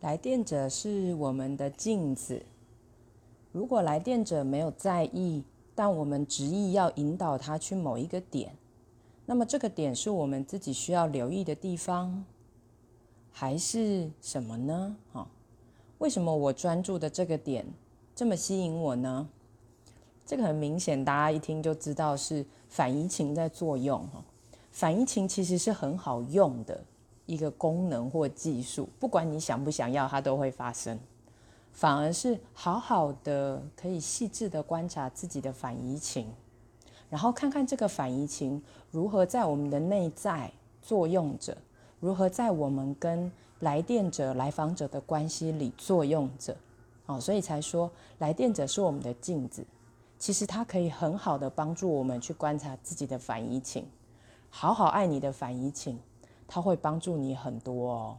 来电者是我们的镜子。如果来电者没有在意，但我们执意要引导他去某一个点，那么这个点是我们自己需要留意的地方，还是什么呢？哈，为什么我专注的这个点这么吸引我呢？这个很明显，大家一听就知道是反移情在作用。哈，反移情其实是很好用的。一个功能或技术，不管你想不想要，它都会发生。反而是好好的，可以细致的观察自己的反移情，然后看看这个反移情如何在我们的内在作用着，如何在我们跟来电者、来访者的关系里作用着。哦，所以才说来电者是我们的镜子，其实它可以很好的帮助我们去观察自己的反移情，好好爱你的反移情。它会帮助你很多哦。